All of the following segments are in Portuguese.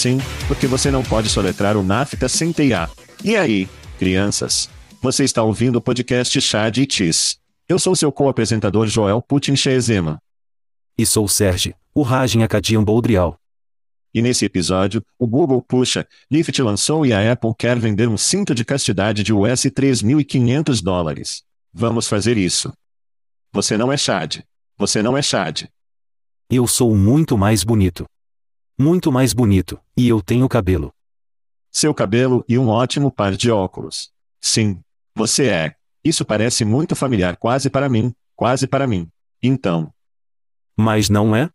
Sim, porque você não pode soletrar o NAFTA sem TIA. E aí, crianças? Você está ouvindo o podcast Chad e Cheese. Eu sou seu co-apresentador Joel Putin Chezema. E sou Serge, o Rajin Acadian Boldrial. E nesse episódio, o Google puxa, Lyft lançou e a Apple quer vender um cinto de castidade de US 3.500 dólares. Vamos fazer isso. Você não é Chad. Você não é Chad. Eu sou muito mais bonito muito mais bonito, e eu tenho cabelo. Seu cabelo e um ótimo par de óculos. Sim, você é. Isso parece muito familiar quase para mim, quase para mim. Então. Mas não é?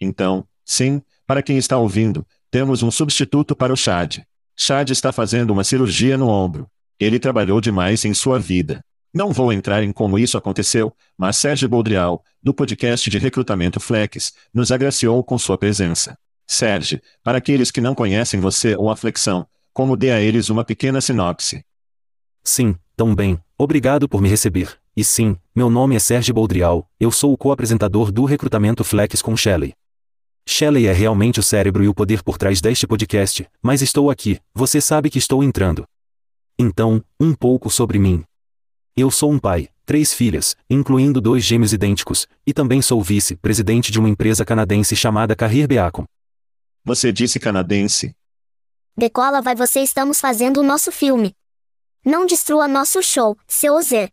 Então, sim, para quem está ouvindo, temos um substituto para o Chad. Chad está fazendo uma cirurgia no ombro. Ele trabalhou demais em sua vida. Não vou entrar em como isso aconteceu, mas Sérgio Boldrial, do podcast de recrutamento Flex, nos agraciou com sua presença. Serge, para aqueles que não conhecem você ou a flexão, como dê a eles uma pequena sinopse. Sim, tão bem, obrigado por me receber. E sim, meu nome é Sérgio Boldrial, eu sou o co-apresentador do Recrutamento Flex com Shelley. Shelley é realmente o cérebro e o poder por trás deste podcast, mas estou aqui, você sabe que estou entrando. Então, um pouco sobre mim. Eu sou um pai, três filhas, incluindo dois gêmeos idênticos, e também sou vice-presidente de uma empresa canadense chamada Carrier Beacon. Você disse canadense. Decola vai você estamos fazendo o nosso filme. Não destrua nosso show, seu Zé.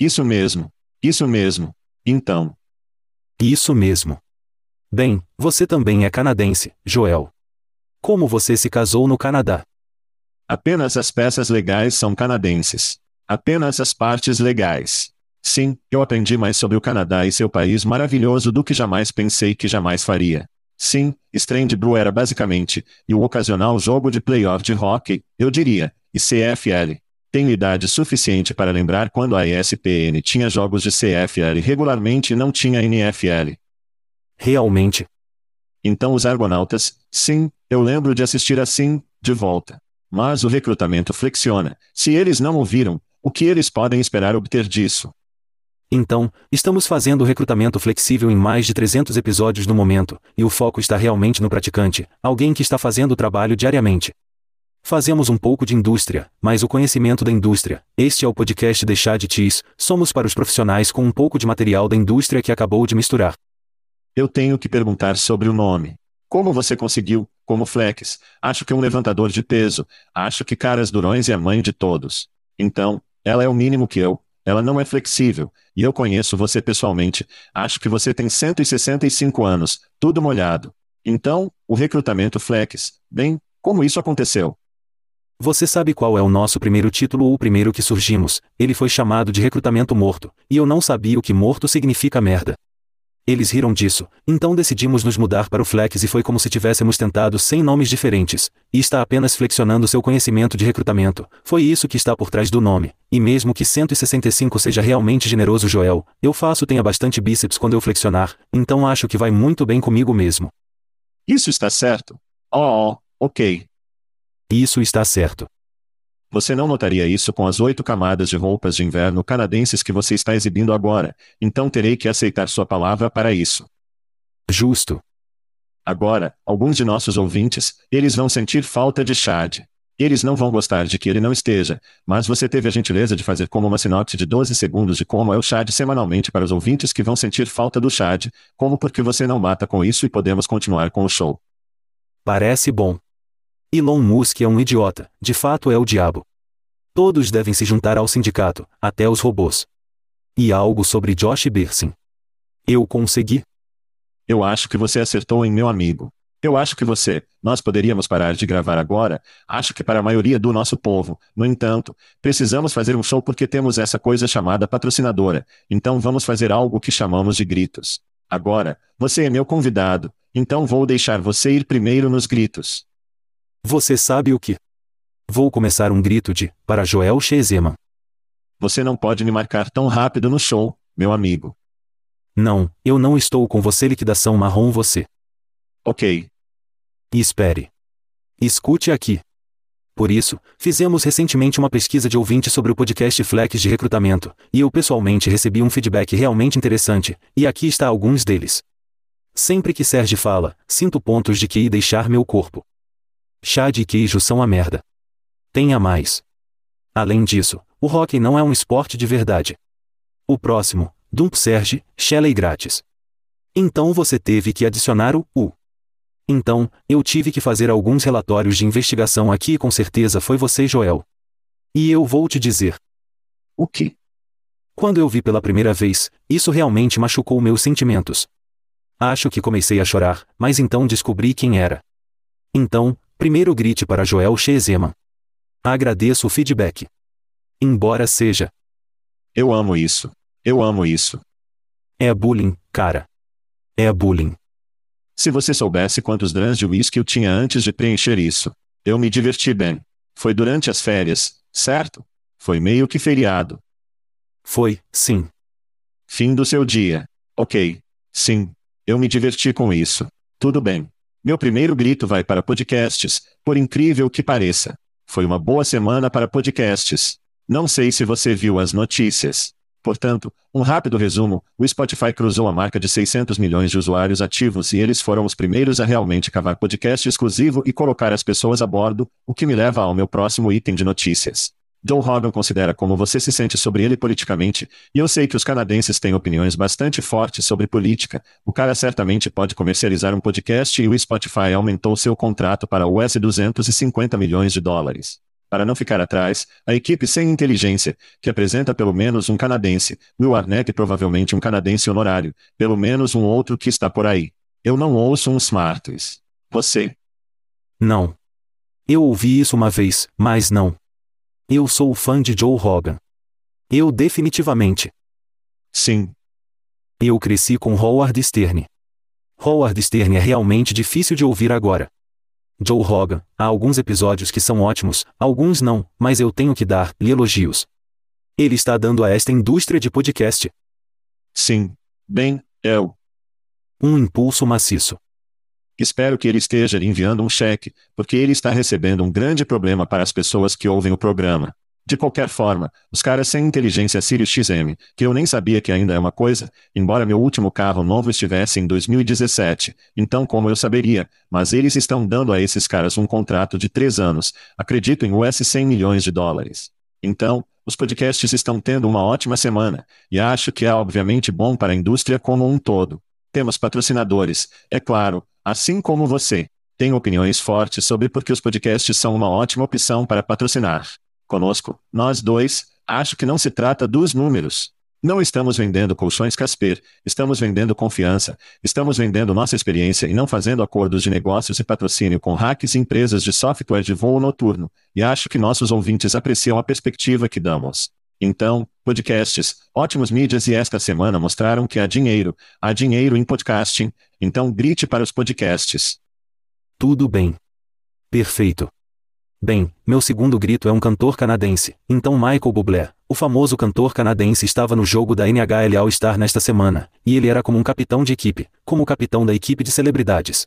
Isso mesmo. Isso mesmo. Então. Isso mesmo. Bem, você também é canadense, Joel. Como você se casou no Canadá? Apenas as peças legais são canadenses. Apenas as partes legais. Sim, eu aprendi mais sobre o Canadá e seu país maravilhoso do que jamais pensei que jamais faria. Sim, Strand Brew era basicamente, e o ocasional jogo de playoff de hockey, eu diria, e CFL. Tenho idade suficiente para lembrar quando a ESPN tinha jogos de CFL regularmente e não tinha NFL. Realmente? Então os Argonautas, sim, eu lembro de assistir assim, de volta. Mas o recrutamento flexiona. Se eles não ouviram, o que eles podem esperar obter disso? Então, estamos fazendo recrutamento flexível em mais de 300 episódios no momento, e o foco está realmente no praticante, alguém que está fazendo o trabalho diariamente. Fazemos um pouco de indústria, mas o conhecimento da indústria. Este é o podcast Deixar de Tis. Somos para os profissionais com um pouco de material da indústria que acabou de misturar. Eu tenho que perguntar sobre o nome. Como você conseguiu, como Flex? Acho que um levantador de peso. Acho que Caras Durões é a mãe de todos. Então, ela é o mínimo que eu. Ela não é flexível. E eu conheço você pessoalmente. Acho que você tem 165 anos, tudo molhado. Então, o recrutamento Flex. Bem, como isso aconteceu? Você sabe qual é o nosso primeiro título ou o primeiro que surgimos? Ele foi chamado de recrutamento morto, e eu não sabia o que morto significa merda. Eles riram disso, então decidimos nos mudar para o Flex e foi como se tivéssemos tentado 100 nomes diferentes, e está apenas flexionando seu conhecimento de recrutamento. Foi isso que está por trás do nome. E mesmo que 165 seja realmente generoso, Joel, eu faço tenha bastante bíceps quando eu flexionar, então acho que vai muito bem comigo mesmo. Isso está certo. Oh, oh ok. Isso está certo. Você não notaria isso com as oito camadas de roupas de inverno canadenses que você está exibindo agora, então terei que aceitar sua palavra para isso. Justo. Agora, alguns de nossos ouvintes, eles vão sentir falta de Chad. Eles não vão gostar de que ele não esteja, mas você teve a gentileza de fazer como uma sinopse de 12 segundos de como é o Chad semanalmente para os ouvintes que vão sentir falta do Chad, como porque você não mata com isso e podemos continuar com o show. Parece bom. Elon Musk é um idiota, de fato é o diabo. Todos devem se juntar ao sindicato, até os robôs. E algo sobre Josh Bersin. Eu consegui? Eu acho que você acertou em meu amigo. Eu acho que você, nós poderíamos parar de gravar agora, acho que para a maioria do nosso povo, no entanto, precisamos fazer um show porque temos essa coisa chamada patrocinadora, então vamos fazer algo que chamamos de gritos. Agora, você é meu convidado, então vou deixar você ir primeiro nos gritos. Você sabe o que? Vou começar um grito de, para Joel Shezeman. Você não pode me marcar tão rápido no show, meu amigo. Não, eu não estou com você liquidação marrom você. Ok. espere. Escute aqui. Por isso, fizemos recentemente uma pesquisa de ouvinte sobre o podcast Flex de recrutamento, e eu pessoalmente recebi um feedback realmente interessante, e aqui está alguns deles. Sempre que Serge fala, sinto pontos de que ir deixar meu corpo. Chá de queijo são a merda. Tenha mais. Além disso, o hockey não é um esporte de verdade. O próximo, Dump Serge, Shelley grátis. Então você teve que adicionar o U. Então, eu tive que fazer alguns relatórios de investigação aqui e com certeza foi você, Joel. E eu vou te dizer. O que? Quando eu vi pela primeira vez, isso realmente machucou meus sentimentos. Acho que comecei a chorar, mas então descobri quem era. Então, Primeiro grite para Joel Shezeman. Agradeço o feedback. Embora seja. Eu amo isso. Eu amo isso. É bullying, cara. É bullying. Se você soubesse quantos drãs de whisky eu tinha antes de preencher isso. Eu me diverti bem. Foi durante as férias, certo? Foi meio que feriado. Foi, sim. Fim do seu dia. Ok. Sim. Eu me diverti com isso. Tudo bem. Meu primeiro grito vai para podcasts, por incrível que pareça. Foi uma boa semana para podcasts. Não sei se você viu as notícias. Portanto, um rápido resumo: o Spotify cruzou a marca de 600 milhões de usuários ativos e eles foram os primeiros a realmente cavar podcast exclusivo e colocar as pessoas a bordo, o que me leva ao meu próximo item de notícias. Joe Rogan considera como você se sente sobre ele politicamente, e eu sei que os canadenses têm opiniões bastante fortes sobre política. O cara certamente pode comercializar um podcast e o Spotify aumentou seu contrato para US 250 milhões de dólares. Para não ficar atrás, a equipe sem inteligência, que apresenta pelo menos um canadense, Will Arnett provavelmente um canadense honorário, pelo menos um outro que está por aí. Eu não ouço um Smarties. Você? Não. Eu ouvi isso uma vez, mas não. Eu sou fã de Joe Rogan. Eu definitivamente. Sim. Eu cresci com Howard Stern. Howard Stern é realmente difícil de ouvir agora. Joe Rogan, há alguns episódios que são ótimos, alguns não, mas eu tenho que dar-lhe elogios. Ele está dando a esta indústria de podcast. Sim. Bem, eu. Um impulso maciço. Espero que ele esteja lhe enviando um cheque, porque ele está recebendo um grande problema para as pessoas que ouvem o programa. De qualquer forma, os caras sem inteligência Sirius XM, que eu nem sabia que ainda é uma coisa, embora meu último carro novo estivesse em 2017, então como eu saberia, mas eles estão dando a esses caras um contrato de três anos, acredito em US 100 milhões de dólares. Então, os podcasts estão tendo uma ótima semana, e acho que é obviamente bom para a indústria como um todo. Temos patrocinadores, é claro, assim como você. Tenho opiniões fortes sobre por que os podcasts são uma ótima opção para patrocinar. Conosco, nós dois, acho que não se trata dos números. Não estamos vendendo colchões Casper, estamos vendendo confiança, estamos vendendo nossa experiência e não fazendo acordos de negócios e patrocínio com hacks e empresas de software de voo noturno, e acho que nossos ouvintes apreciam a perspectiva que damos. Então, podcasts, ótimos mídias e esta semana mostraram que há dinheiro, há dinheiro em podcasting, então grite para os podcasts. Tudo bem. Perfeito. Bem, meu segundo grito é um cantor canadense, então Michael Bublé, o famoso cantor canadense estava no jogo da NHL All-Star nesta semana, e ele era como um capitão de equipe, como o capitão da equipe de celebridades.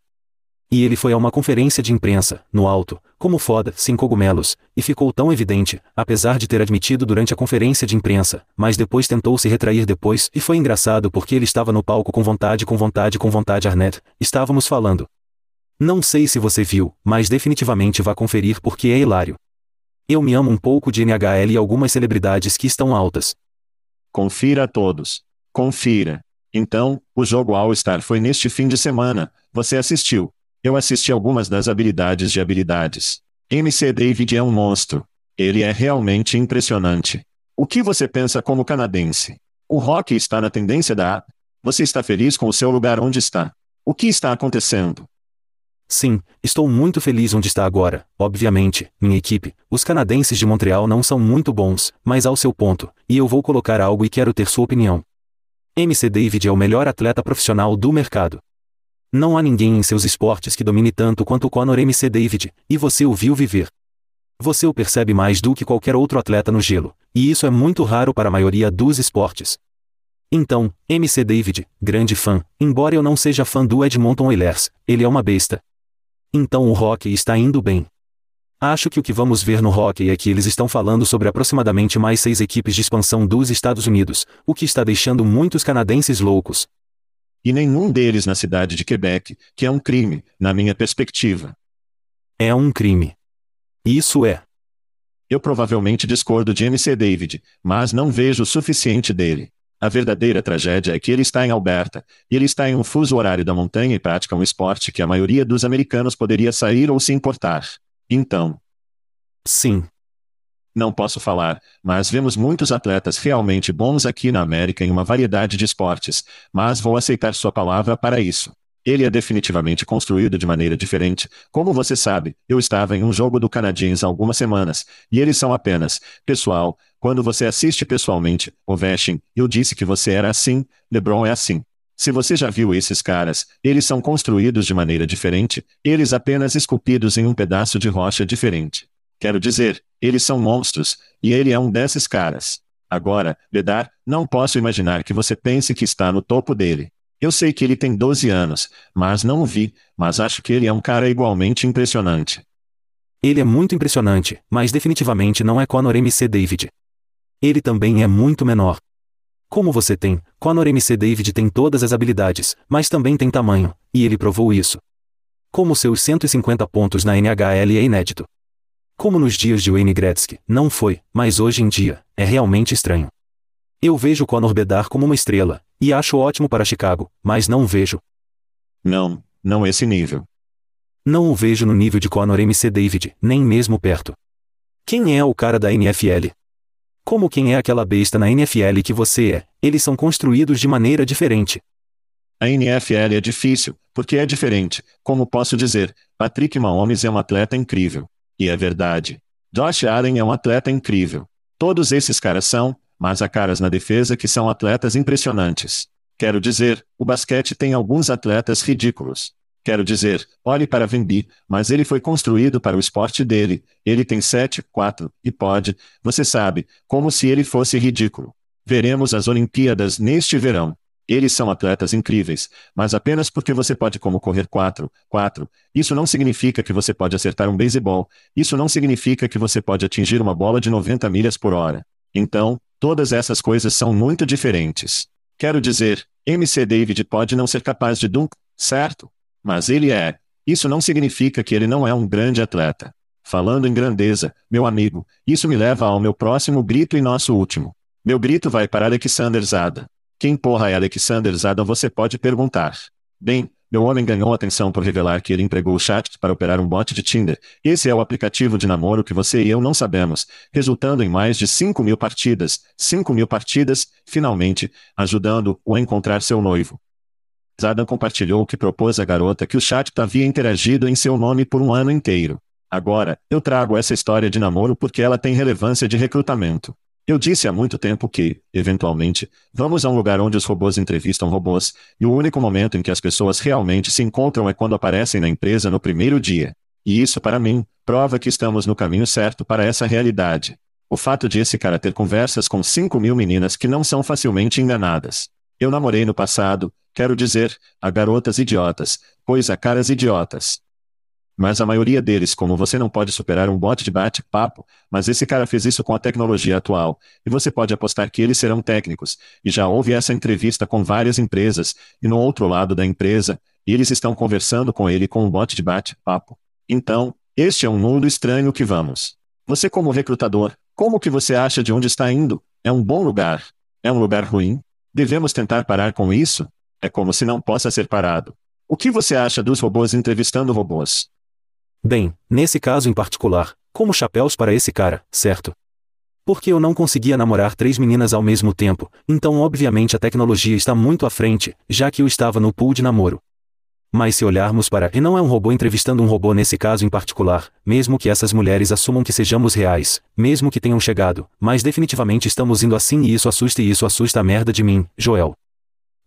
E ele foi a uma conferência de imprensa, no alto, como foda, sem cogumelos, e ficou tão evidente, apesar de ter admitido durante a conferência de imprensa, mas depois tentou se retrair depois, e foi engraçado porque ele estava no palco com vontade, com vontade, com vontade, Arnett, estávamos falando. Não sei se você viu, mas definitivamente vá conferir porque é hilário. Eu me amo um pouco de NHL e algumas celebridades que estão altas. Confira a todos. Confira. Então, o jogo All-Star foi neste fim de semana. Você assistiu. Eu assisti algumas das habilidades de habilidades. MC David é um monstro. Ele é realmente impressionante. O que você pensa como canadense? O rock está na tendência da. Você está feliz com o seu lugar onde está? O que está acontecendo? Sim, estou muito feliz onde está agora. Obviamente, minha equipe, os canadenses de Montreal não são muito bons, mas ao seu ponto, e eu vou colocar algo e quero ter sua opinião. MC David é o melhor atleta profissional do mercado. Não há ninguém em seus esportes que domine tanto quanto Conor MC David, e você o viu viver. Você o percebe mais do que qualquer outro atleta no gelo, e isso é muito raro para a maioria dos esportes. Então, MC David, grande fã, embora eu não seja fã do Edmonton Oilers, ele é uma besta, então o hockey está indo bem. Acho que o que vamos ver no hockey é que eles estão falando sobre aproximadamente mais seis equipes de expansão dos Estados Unidos, o que está deixando muitos canadenses loucos. E nenhum deles na cidade de Quebec, que é um crime, na minha perspectiva. É um crime. Isso é. Eu provavelmente discordo de MC David, mas não vejo o suficiente dele. A verdadeira tragédia é que ele está em Alberta, e ele está em um fuso horário da montanha e pratica um esporte que a maioria dos americanos poderia sair ou se importar. Então. Sim. Não posso falar, mas vemos muitos atletas realmente bons aqui na América em uma variedade de esportes, mas vou aceitar sua palavra para isso. Ele é definitivamente construído de maneira diferente. Como você sabe, eu estava em um jogo do Canadiens há algumas semanas, e eles são apenas, pessoal, quando você assiste pessoalmente, Ovechkin, eu disse que você era assim, LeBron é assim. Se você já viu esses caras, eles são construídos de maneira diferente, eles apenas esculpidos em um pedaço de rocha diferente. Quero dizer, eles são monstros, e ele é um desses caras. Agora, Bedar, não posso imaginar que você pense que está no topo dele. Eu sei que ele tem 12 anos, mas não o vi, mas acho que ele é um cara igualmente impressionante. Ele é muito impressionante, mas definitivamente não é Conor MC David. Ele também é muito menor. Como você tem, Conor MC David tem todas as habilidades, mas também tem tamanho, e ele provou isso. Como seus 150 pontos na NHL é inédito. Como nos dias de Wayne Gretzky, não foi, mas hoje em dia, é realmente estranho. Eu vejo Conor Bedard como uma estrela, e acho ótimo para Chicago, mas não vejo. Não, não esse nível. Não o vejo no nível de Conor MC David, nem mesmo perto. Quem é o cara da NFL? Como quem é aquela besta na NFL que você é, eles são construídos de maneira diferente. A NFL é difícil, porque é diferente. Como posso dizer, Patrick Mahomes é um atleta incrível. E é verdade. Josh Allen é um atleta incrível. Todos esses caras são, mas há caras na defesa que são atletas impressionantes. Quero dizer, o basquete tem alguns atletas ridículos. Quero dizer, olhe para Vembi, mas ele foi construído para o esporte dele. Ele tem 7, 4, e pode, você sabe, como se ele fosse ridículo. Veremos as Olimpíadas neste verão. Eles são atletas incríveis, mas apenas porque você pode como correr 4, 4. Isso não significa que você pode acertar um beisebol. Isso não significa que você pode atingir uma bola de 90 milhas por hora. Então, todas essas coisas são muito diferentes. Quero dizer, MC David pode não ser capaz de dunk, certo? Mas ele é. Isso não significa que ele não é um grande atleta. Falando em grandeza, meu amigo, isso me leva ao meu próximo grito e nosso último. Meu grito vai para Alexander Zada. Quem porra é Alexander Zada você pode perguntar. Bem, meu homem ganhou atenção por revelar que ele empregou o chat para operar um bot de Tinder. Esse é o aplicativo de namoro que você e eu não sabemos, resultando em mais de 5 mil partidas, 5 mil partidas, finalmente, ajudando-o a encontrar seu noivo. Zada compartilhou que propôs à garota que o chat havia interagido em seu nome por um ano inteiro. Agora, eu trago essa história de namoro porque ela tem relevância de recrutamento. Eu disse há muito tempo que, eventualmente, vamos a um lugar onde os robôs entrevistam robôs, e o único momento em que as pessoas realmente se encontram é quando aparecem na empresa no primeiro dia. E isso, para mim, prova que estamos no caminho certo para essa realidade. O fato de esse cara ter conversas com 5 mil meninas que não são facilmente enganadas. Eu namorei no passado, quero dizer, a garotas idiotas, pois a caras idiotas. Mas a maioria deles, como você não pode superar um bot de bate-papo, mas esse cara fez isso com a tecnologia atual, e você pode apostar que eles serão técnicos, e já houve essa entrevista com várias empresas, e no outro lado da empresa, eles estão conversando com ele com um bot de bate-papo. Então, este é um mundo estranho que vamos. Você como recrutador, como que você acha de onde está indo? É um bom lugar? É um lugar ruim? Devemos tentar parar com isso? É como se não possa ser parado. O que você acha dos robôs entrevistando robôs? Bem, nesse caso em particular, como chapéus para esse cara, certo? Porque eu não conseguia namorar três meninas ao mesmo tempo, então obviamente a tecnologia está muito à frente, já que eu estava no pool de namoro. Mas se olharmos para e não é um robô entrevistando um robô nesse caso em particular, mesmo que essas mulheres assumam que sejamos reais, mesmo que tenham chegado, mas definitivamente estamos indo assim e isso assusta e isso assusta a merda de mim, Joel.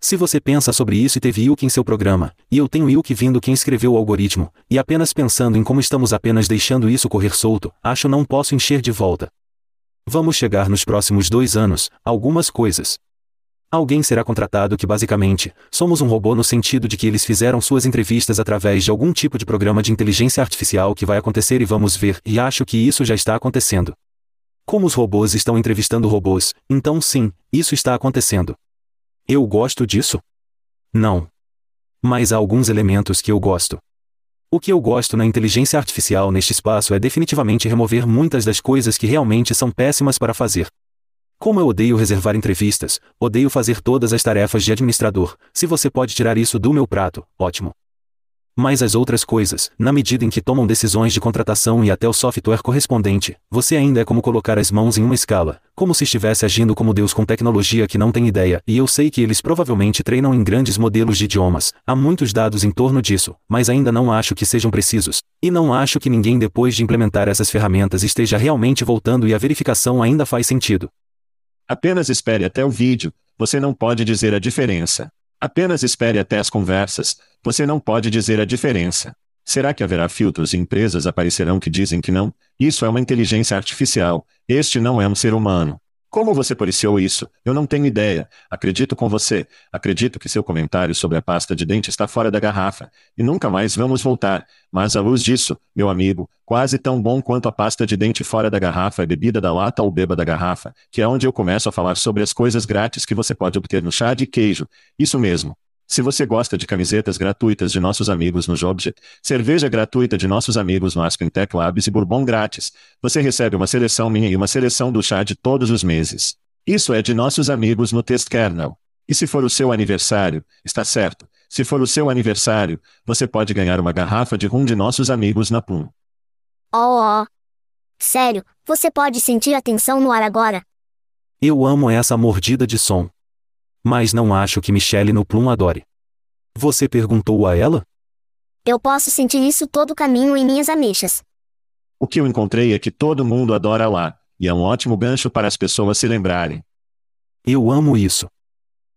Se você pensa sobre isso e teve Ilk em seu programa, e eu tenho Ilk vindo quem escreveu o algoritmo, e apenas pensando em como estamos apenas deixando isso correr solto, acho não posso encher de volta. Vamos chegar nos próximos dois anos, algumas coisas. Alguém será contratado que basicamente, somos um robô no sentido de que eles fizeram suas entrevistas através de algum tipo de programa de inteligência artificial que vai acontecer e vamos ver, e acho que isso já está acontecendo. Como os robôs estão entrevistando robôs, então sim, isso está acontecendo. Eu gosto disso? Não. Mas há alguns elementos que eu gosto. O que eu gosto na inteligência artificial neste espaço é definitivamente remover muitas das coisas que realmente são péssimas para fazer. Como eu odeio reservar entrevistas, odeio fazer todas as tarefas de administrador, se você pode tirar isso do meu prato, ótimo. Mas as outras coisas, na medida em que tomam decisões de contratação e até o software correspondente, você ainda é como colocar as mãos em uma escala, como se estivesse agindo como Deus com tecnologia que não tem ideia, e eu sei que eles provavelmente treinam em grandes modelos de idiomas, há muitos dados em torno disso, mas ainda não acho que sejam precisos, e não acho que ninguém depois de implementar essas ferramentas esteja realmente voltando e a verificação ainda faz sentido. Apenas espere até o vídeo, você não pode dizer a diferença. Apenas espere até as conversas, você não pode dizer a diferença. Será que haverá filtros e empresas aparecerão que dizem que não? Isso é uma inteligência artificial. Este não é um ser humano. Como você policiou isso? Eu não tenho ideia. Acredito com você. Acredito que seu comentário sobre a pasta de dente está fora da garrafa. E nunca mais vamos voltar. Mas à luz disso, meu amigo, quase tão bom quanto a pasta de dente fora da garrafa é bebida da lata ou beba da garrafa, que é onde eu começo a falar sobre as coisas grátis que você pode obter no chá de queijo. Isso mesmo. Se você gosta de camisetas gratuitas de nossos amigos no Jobjet, cerveja gratuita de nossos amigos no Aspen Tech Labs e bourbon grátis, você recebe uma seleção minha e uma seleção do chá de todos os meses. Isso é de nossos amigos no Test Kernel. E se for o seu aniversário, está certo. Se for o seu aniversário, você pode ganhar uma garrafa de rum de nossos amigos na Pum. Oh, oh. Sério, você pode sentir a tensão no ar agora? Eu amo essa mordida de som. Mas não acho que Michelle no Plum adore. Você perguntou a ela? Eu posso sentir isso todo o caminho em minhas ameixas. O que eu encontrei é que todo mundo adora lá, e é um ótimo gancho para as pessoas se lembrarem. Eu amo isso.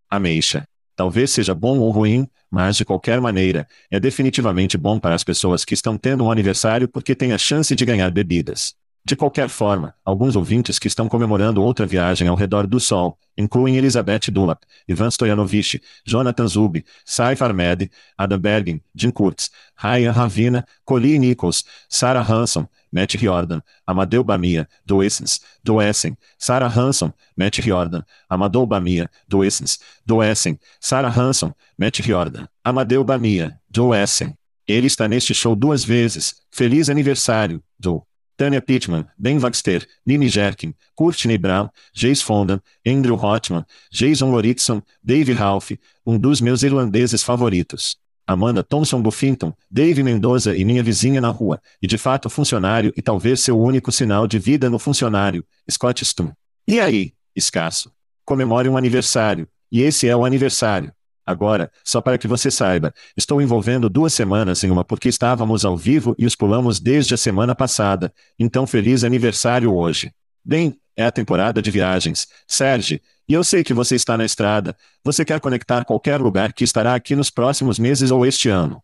Ameixa. Talvez seja bom ou ruim, mas de qualquer maneira, é definitivamente bom para as pessoas que estão tendo um aniversário porque tem a chance de ganhar bebidas. De qualquer forma, alguns ouvintes que estão comemorando outra viagem ao redor do Sol, incluem Elizabeth Dulap, Ivan Stoyanovich, Jonathan Zub, Saif Ahmed, Adam Bergin, Jim Kurtz, Ryan Ravina, Colleen Nichols, Sarah Hanson, Matt Riordan, Amadeu Bamia, do Essence, do Essen, Sarah Hanson, Matt Riordan, Amadeu Bamia, do Essence, do Essen, Sarah Hanson, Matt Riordan, Amadeu Bamia, do Essen. Ele está neste show duas vezes. Feliz aniversário, Joe. Tanya Pittman, Ben Wagster, Nini Jerkin, Courtney Brown, Jace Fonda, Andrew Hotman, Jason Loritson, Dave Ralph, um dos meus irlandeses favoritos. Amanda Thompson Buffington, Dave Mendoza e minha vizinha na rua, e de fato funcionário e talvez seu único sinal de vida no funcionário, Scott Stum. E aí, escasso? Comemore um aniversário, e esse é o aniversário. Agora, só para que você saiba, estou envolvendo duas semanas em uma porque estávamos ao vivo e os pulamos desde a semana passada, então feliz aniversário hoje. Bem, é a temporada de viagens, Serge, e eu sei que você está na estrada, você quer conectar qualquer lugar que estará aqui nos próximos meses ou este ano.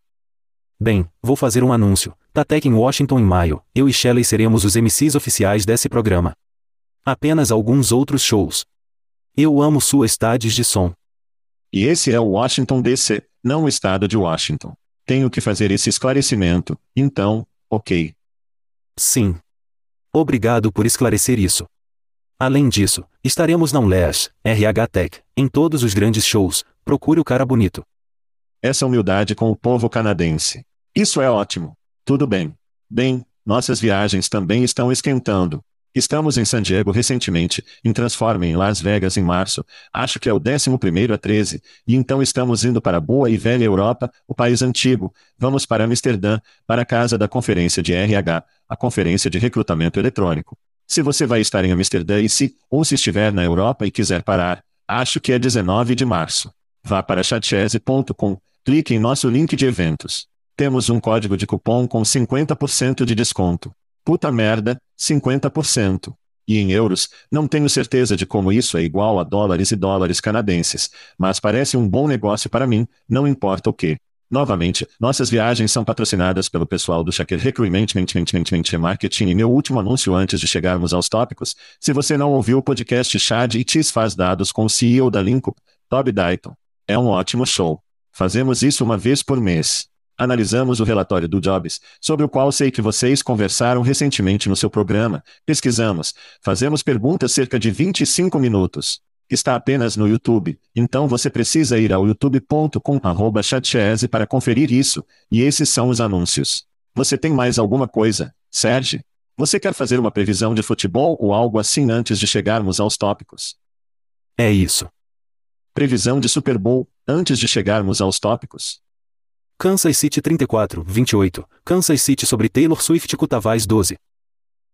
Bem, vou fazer um anúncio. Tatec em Washington em maio, eu e Shelley seremos os MCs oficiais desse programa. Apenas alguns outros shows. Eu amo sua estades de som. E esse é o Washington DC, não o estado de Washington. Tenho que fazer esse esclarecimento, então, ok. Sim. Obrigado por esclarecer isso. Além disso, estaremos na UNLEAS, RH Tech, em todos os grandes shows, procure o cara bonito. Essa humildade com o povo canadense. Isso é ótimo. Tudo bem. Bem, nossas viagens também estão esquentando. Estamos em San Diego recentemente, em Transform em Las Vegas em março, acho que é o 11 a 13, e então estamos indo para a boa e velha Europa, o país antigo, vamos para Amsterdã, para a casa da conferência de RH, a conferência de recrutamento eletrônico. Se você vai estar em Amsterdã e se, ou se estiver na Europa e quiser parar, acho que é 19 de março. Vá para chatchese.com, clique em nosso link de eventos. Temos um código de cupom com 50% de desconto. Puta merda, 50%. E em euros, não tenho certeza de como isso é igual a dólares e dólares canadenses, mas parece um bom negócio para mim, não importa o que. Novamente, nossas viagens são patrocinadas pelo pessoal do Shaker Recruitment Marketing e meu último anúncio antes de chegarmos aos tópicos, se você não ouviu o podcast Chad e Tis faz dados com o CEO da Linko, Toby Dayton. É um ótimo show. Fazemos isso uma vez por mês. Analisamos o relatório do Jobs, sobre o qual sei que vocês conversaram recentemente no seu programa. Pesquisamos. Fazemos perguntas cerca de 25 minutos. Está apenas no YouTube, então você precisa ir ao youtube.com para conferir isso, e esses são os anúncios. Você tem mais alguma coisa, Serge? Você quer fazer uma previsão de futebol ou algo assim antes de chegarmos aos tópicos? É isso. Previsão de Super Bowl, antes de chegarmos aos tópicos? Kansas City 34, 28. Kansas City sobre Taylor Swift Cutavais 12.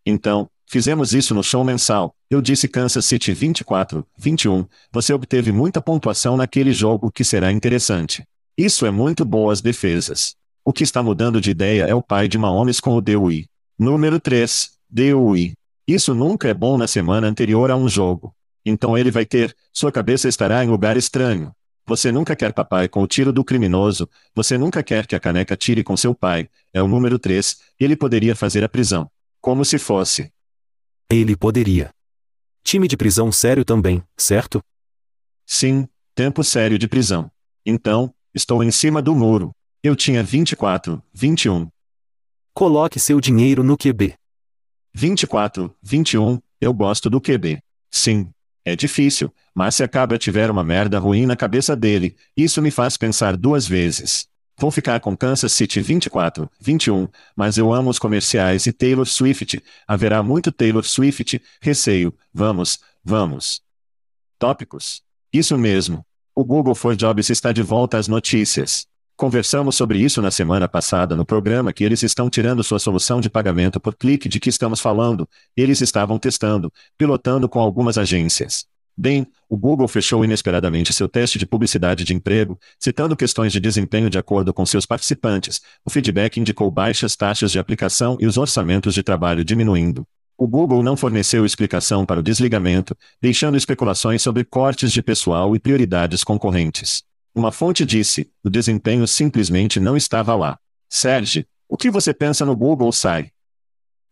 Então, fizemos isso no show mensal. Eu disse Kansas City 24, 21. Você obteve muita pontuação naquele jogo que será interessante. Isso é muito boas defesas. O que está mudando de ideia é o pai de Mahomes com o DUI. Número 3, DUI. Isso nunca é bom na semana anterior a um jogo. Então ele vai ter, sua cabeça estará em lugar estranho. Você nunca quer papai com o tiro do criminoso, você nunca quer que a caneca tire com seu pai, é o número 3, ele poderia fazer a prisão. Como se fosse. Ele poderia. Time de prisão sério também, certo? Sim, tempo sério de prisão. Então, estou em cima do muro. Eu tinha 24, 21. Coloque seu dinheiro no QB. 24, 21, eu gosto do QB. Sim, é difícil, mas se a cabra tiver uma merda ruim na cabeça dele, isso me faz pensar duas vezes. Vou ficar com Kansas City 24, 21, mas eu amo os comerciais e Taylor Swift. Haverá muito Taylor Swift, receio. Vamos, vamos. Tópicos. Isso mesmo. O Google for Jobs está de volta às notícias. Conversamos sobre isso na semana passada no programa que eles estão tirando sua solução de pagamento por clique de que estamos falando. Eles estavam testando, pilotando com algumas agências. Bem, o Google fechou inesperadamente seu teste de publicidade de emprego, citando questões de desempenho de acordo com seus participantes. O feedback indicou baixas taxas de aplicação e os orçamentos de trabalho diminuindo. O Google não forneceu explicação para o desligamento, deixando especulações sobre cortes de pessoal e prioridades concorrentes. Uma fonte disse: o desempenho simplesmente não estava lá. Serge, o que você pensa no Google Sai?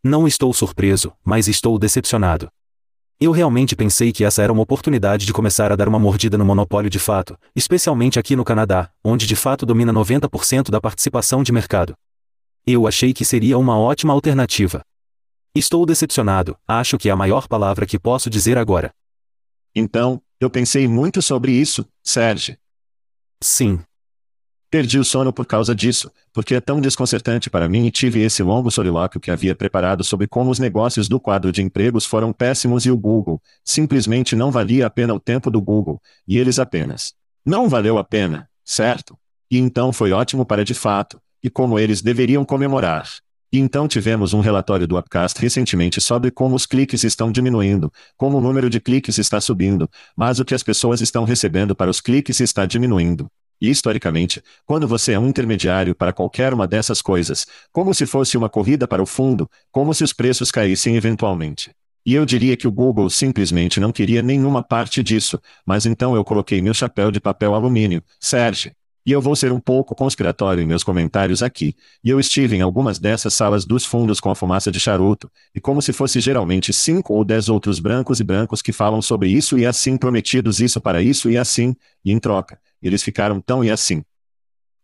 Não estou surpreso, mas estou decepcionado. Eu realmente pensei que essa era uma oportunidade de começar a dar uma mordida no monopólio de fato, especialmente aqui no Canadá, onde de fato domina 90% da participação de mercado. Eu achei que seria uma ótima alternativa. Estou decepcionado, acho que é a maior palavra que posso dizer agora. Então, eu pensei muito sobre isso, Sérgio. Sim. Perdi o sono por causa disso, porque é tão desconcertante para mim e tive esse longo solilóquio que havia preparado sobre como os negócios do quadro de empregos foram péssimos e o Google simplesmente não valia a pena o tempo do Google, e eles apenas não valeu a pena, certo? E então foi ótimo para de fato, e como eles deveriam comemorar. E então tivemos um relatório do Upcast recentemente sobre como os cliques estão diminuindo, como o número de cliques está subindo, mas o que as pessoas estão recebendo para os cliques está diminuindo. E historicamente, quando você é um intermediário para qualquer uma dessas coisas, como se fosse uma corrida para o fundo, como se os preços caíssem eventualmente. E eu diria que o Google simplesmente não queria nenhuma parte disso, mas então eu coloquei meu chapéu de papel alumínio, Sérgio. E eu vou ser um pouco conspiratório em meus comentários aqui, e eu estive em algumas dessas salas dos fundos com a fumaça de charuto, e como se fosse geralmente cinco ou dez outros brancos e brancos que falam sobre isso e assim prometidos isso para isso e assim, e em troca, eles ficaram tão e assim.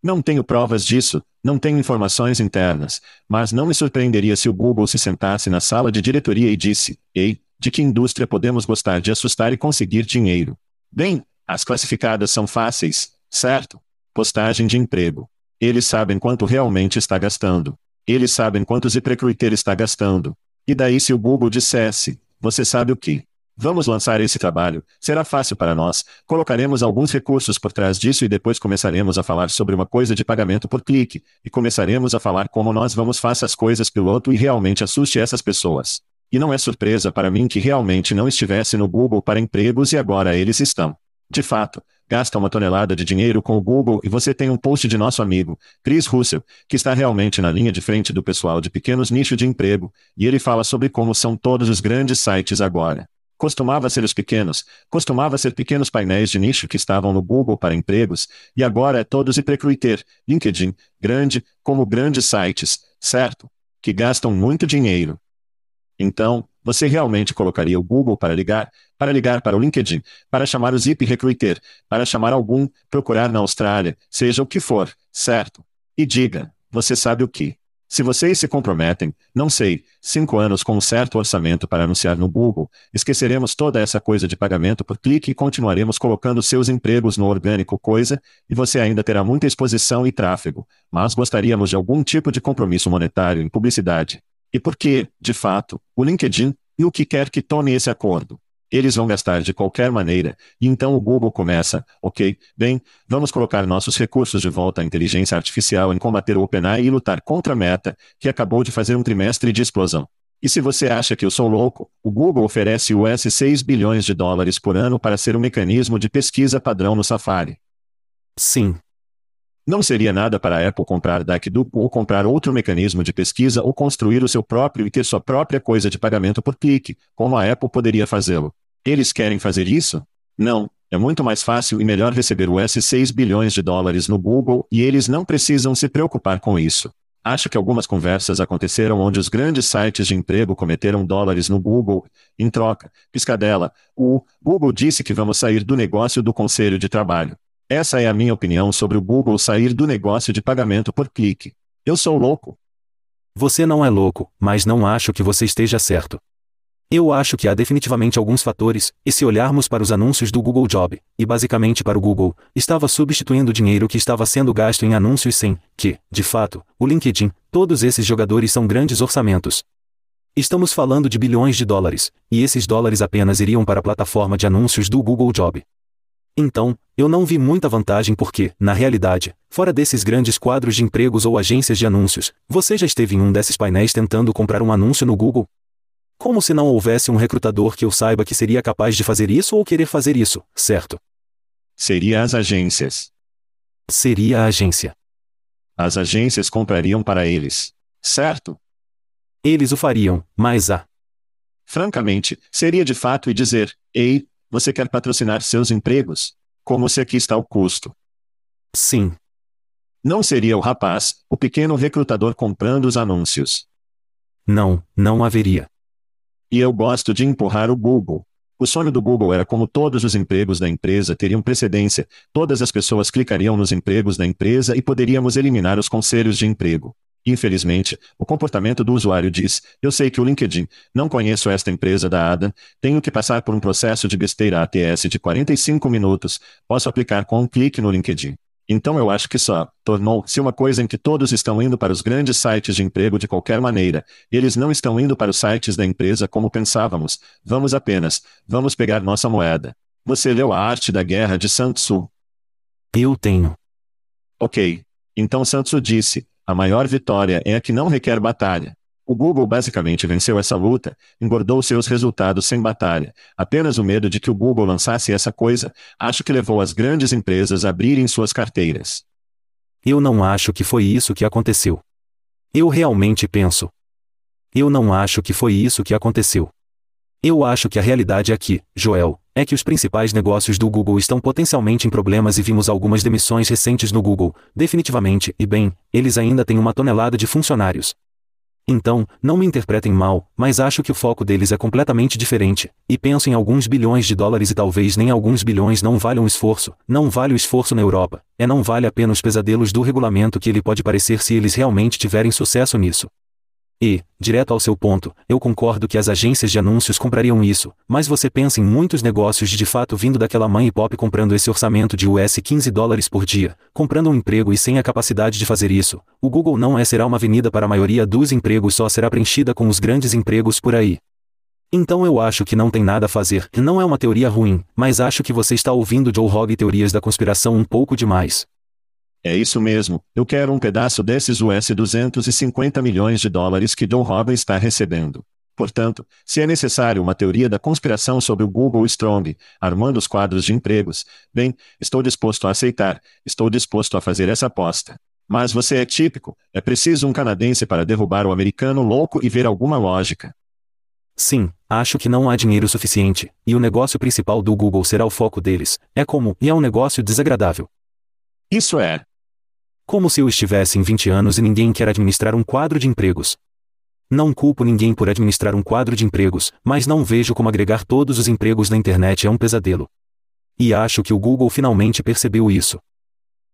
Não tenho provas disso, não tenho informações internas, mas não me surpreenderia se o Google se sentasse na sala de diretoria e disse: Ei, de que indústria podemos gostar de assustar e conseguir dinheiro? Bem, as classificadas são fáceis, certo? Postagem de emprego. Eles sabem quanto realmente está gastando. Eles sabem quanto ZipRecruiter está gastando. E daí se o Google dissesse, você sabe o que? Vamos lançar esse trabalho, será fácil para nós, colocaremos alguns recursos por trás disso e depois começaremos a falar sobre uma coisa de pagamento por clique, e começaremos a falar como nós vamos fazer as coisas piloto e realmente assuste essas pessoas. E não é surpresa para mim que realmente não estivesse no Google para empregos e agora eles estão. De fato, gasta uma tonelada de dinheiro com o Google e você tem um post de nosso amigo, Chris Russell, que está realmente na linha de frente do pessoal de pequenos nichos de emprego, e ele fala sobre como são todos os grandes sites agora. Costumava ser os pequenos, costumava ser pequenos painéis de nicho que estavam no Google para empregos, e agora é todos e Precruiter, LinkedIn, grande, como grandes sites, certo? Que gastam muito dinheiro. Então, você realmente colocaria o Google para ligar, para ligar para o LinkedIn, para chamar o Zip Recruiter, para chamar algum, procurar na Austrália, seja o que for, certo? E diga, você sabe o que? Se vocês se comprometem, não sei, cinco anos com um certo orçamento para anunciar no Google, esqueceremos toda essa coisa de pagamento por clique e continuaremos colocando seus empregos no orgânico coisa, e você ainda terá muita exposição e tráfego, mas gostaríamos de algum tipo de compromisso monetário em publicidade. E por que, de fato, o LinkedIn, e o que quer que tome esse acordo? Eles vão gastar de qualquer maneira, e então o Google começa, ok, bem, vamos colocar nossos recursos de volta à inteligência artificial em combater o OpenAI e lutar contra a Meta, que acabou de fazer um trimestre de explosão. E se você acha que eu sou louco, o Google oferece US 6 bilhões de dólares por ano para ser um mecanismo de pesquisa padrão no Safari. Sim. Não seria nada para a Apple comprar DuckDuck ou comprar outro mecanismo de pesquisa ou construir o seu próprio e ter sua própria coisa de pagamento por clique, como a Apple poderia fazê-lo. Eles querem fazer isso? Não. É muito mais fácil e melhor receber US 6 bilhões de dólares no Google e eles não precisam se preocupar com isso. Acho que algumas conversas aconteceram onde os grandes sites de emprego cometeram dólares no Google. Em troca, piscadela, o Google disse que vamos sair do negócio do Conselho de Trabalho. Essa é a minha opinião sobre o Google sair do negócio de pagamento por clique. Eu sou louco. Você não é louco, mas não acho que você esteja certo. Eu acho que há definitivamente alguns fatores, e se olharmos para os anúncios do Google Job, e basicamente para o Google, estava substituindo o dinheiro que estava sendo gasto em anúncios sem que, de fato, o LinkedIn, todos esses jogadores são grandes orçamentos. Estamos falando de bilhões de dólares, e esses dólares apenas iriam para a plataforma de anúncios do Google Job. Então, eu não vi muita vantagem porque, na realidade, fora desses grandes quadros de empregos ou agências de anúncios, você já esteve em um desses painéis tentando comprar um anúncio no Google? Como se não houvesse um recrutador que eu saiba que seria capaz de fazer isso ou querer fazer isso, certo? Seria as agências. Seria a agência. As agências comprariam para eles. Certo? Eles o fariam, mas a. Francamente, seria de fato e dizer: Ei, você quer patrocinar seus empregos? Como se aqui está o custo? Sim. Não seria o rapaz, o pequeno recrutador comprando os anúncios. Não, não haveria. E eu gosto de empurrar o Google. O sonho do Google era como todos os empregos da empresa teriam precedência, todas as pessoas clicariam nos empregos da empresa e poderíamos eliminar os conselhos de emprego. Infelizmente, o comportamento do usuário diz: Eu sei que o LinkedIn, não conheço esta empresa da Adam, tenho que passar por um processo de besteira ATS de 45 minutos, posso aplicar com um clique no LinkedIn. Então eu acho que só tornou-se uma coisa em que todos estão indo para os grandes sites de emprego de qualquer maneira, e eles não estão indo para os sites da empresa como pensávamos. Vamos apenas, vamos pegar nossa moeda. Você leu a arte da guerra de Sun Tzu? Eu tenho. Ok. Então Sun Tzu disse: a maior vitória é a que não requer batalha. O Google basicamente venceu essa luta, engordou seus resultados sem batalha. Apenas o medo de que o Google lançasse essa coisa, acho que levou as grandes empresas a abrirem suas carteiras. Eu não acho que foi isso que aconteceu. Eu realmente penso. Eu não acho que foi isso que aconteceu. Eu acho que a realidade aqui, Joel, é que os principais negócios do Google estão potencialmente em problemas e vimos algumas demissões recentes no Google, definitivamente, e bem, eles ainda têm uma tonelada de funcionários. Então, não me interpretem mal, mas acho que o foco deles é completamente diferente, e penso em alguns bilhões de dólares e talvez nem alguns bilhões não valham o esforço, não vale o esforço na Europa, é não vale a pena os pesadelos do regulamento que ele pode parecer se eles realmente tiverem sucesso nisso. E, direto ao seu ponto, eu concordo que as agências de anúncios comprariam isso, mas você pensa em muitos negócios de de fato vindo daquela mãe pop comprando esse orçamento de US 15 dólares por dia, comprando um emprego e sem a capacidade de fazer isso. O Google não é será uma avenida para a maioria dos empregos só será preenchida com os grandes empregos por aí. Então eu acho que não tem nada a fazer, não é uma teoria ruim, mas acho que você está ouvindo Joe Hogg teorias da conspiração um pouco demais. É isso mesmo, eu quero um pedaço desses US 250 milhões de dólares que John Robin está recebendo. Portanto, se é necessário uma teoria da conspiração sobre o Google Strong, armando os quadros de empregos, bem, estou disposto a aceitar, estou disposto a fazer essa aposta. Mas você é típico, é preciso um canadense para derrubar o americano louco e ver alguma lógica. Sim, acho que não há dinheiro suficiente, e o negócio principal do Google será o foco deles. É como, e é um negócio desagradável. Isso é, como se eu estivesse em 20 anos e ninguém quer administrar um quadro de empregos. Não culpo ninguém por administrar um quadro de empregos, mas não vejo como agregar todos os empregos na internet é um pesadelo. E acho que o Google finalmente percebeu isso.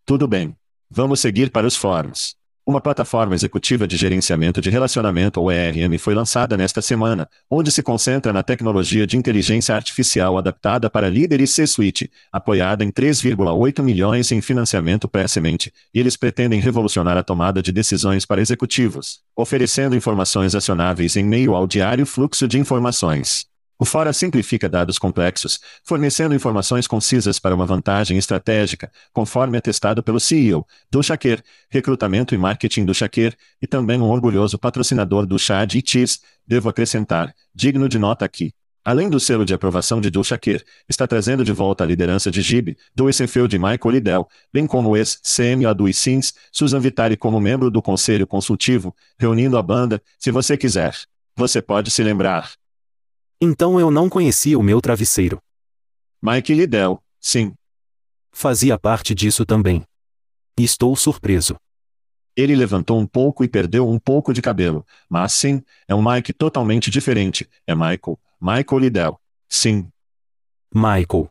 Tudo bem. Vamos seguir para os fóruns. Uma plataforma executiva de gerenciamento de relacionamento ou ERM foi lançada nesta semana, onde se concentra na tecnologia de inteligência artificial adaptada para líderes C-suite, apoiada em 3,8 milhões em financiamento pré-semente, e eles pretendem revolucionar a tomada de decisões para executivos, oferecendo informações acionáveis em meio ao diário fluxo de informações. O Fora simplifica dados complexos, fornecendo informações concisas para uma vantagem estratégica, conforme atestado pelo CEO do Shaker, recrutamento e marketing do Shaker, e também um orgulhoso patrocinador do Chad e Cheese, devo acrescentar, digno de nota aqui. Além do selo de aprovação de Dulchaker, está trazendo de volta a liderança de Gib, do Eisenfeld e Michael Liddell, bem como o ex-CMA do ISINS, Susan Vitari como membro do Conselho Consultivo, reunindo a banda, se você quiser. Você pode se lembrar. Então eu não conhecia o meu travesseiro. Mike Liddell, sim. Fazia parte disso também. Estou surpreso. Ele levantou um pouco e perdeu um pouco de cabelo, mas sim, é um Mike totalmente diferente. É Michael, Michael Liddell. Sim. Michael.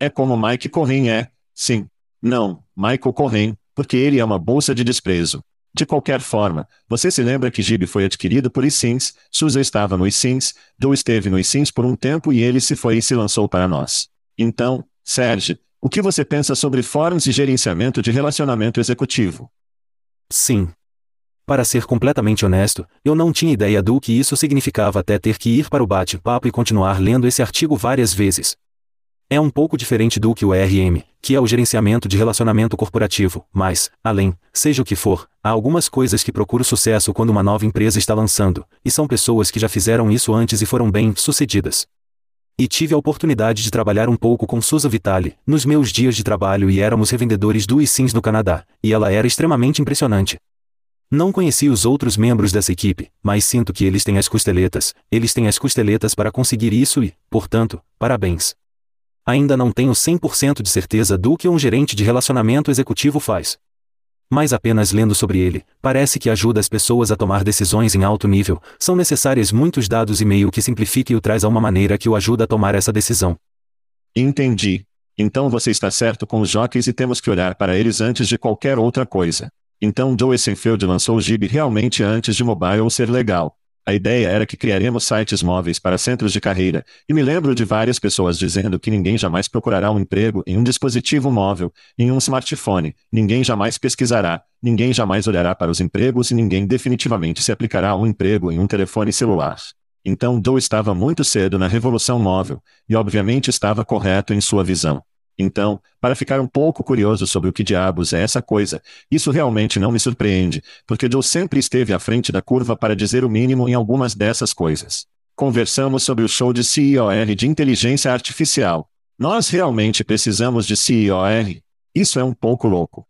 É como Mike Corrin é, sim. Não, Michael Corrin, porque ele é uma bolsa de desprezo. De qualquer forma, você se lembra que Gib foi adquirido por iSINS, Susan estava no iSINS, Dou esteve no iSINS por um tempo e ele se foi e se lançou para nós. Então, Sérgio, o que você pensa sobre fóruns e gerenciamento de relacionamento executivo? Sim. Para ser completamente honesto, eu não tinha ideia do que isso significava até ter que ir para o bate-papo e continuar lendo esse artigo várias vezes. É um pouco diferente do que o ERM, que é o gerenciamento de relacionamento corporativo, mas, além, seja o que for, há algumas coisas que procuro sucesso quando uma nova empresa está lançando, e são pessoas que já fizeram isso antes e foram bem sucedidas. E tive a oportunidade de trabalhar um pouco com Susa Vitali, nos meus dias de trabalho e éramos revendedores do eSIMS no Canadá, e ela era extremamente impressionante. Não conheci os outros membros dessa equipe, mas sinto que eles têm as costeletas, eles têm as costeletas para conseguir isso e, portanto, parabéns. Ainda não tenho 100% de certeza do que um gerente de relacionamento executivo faz. Mas apenas lendo sobre ele, parece que ajuda as pessoas a tomar decisões em alto nível, são necessários muitos dados e meio que simplifique e o traz a uma maneira que o ajuda a tomar essa decisão. Entendi. Então você está certo com os jockeys e temos que olhar para eles antes de qualquer outra coisa. Então Joe Senfield lançou o Gib realmente antes de mobile ser legal. A ideia era que criaremos sites móveis para centros de carreira, e me lembro de várias pessoas dizendo que ninguém jamais procurará um emprego em um dispositivo móvel, em um smartphone, ninguém jamais pesquisará, ninguém jamais olhará para os empregos e ninguém definitivamente se aplicará a um emprego em um telefone celular. Então Doe estava muito cedo na revolução móvel, e obviamente estava correto em sua visão. Então, para ficar um pouco curioso sobre o que diabos é essa coisa, isso realmente não me surpreende, porque Joe sempre esteve à frente da curva para dizer o mínimo em algumas dessas coisas. Conversamos sobre o show de CIOR de inteligência artificial. Nós realmente precisamos de CIOR? Isso é um pouco louco.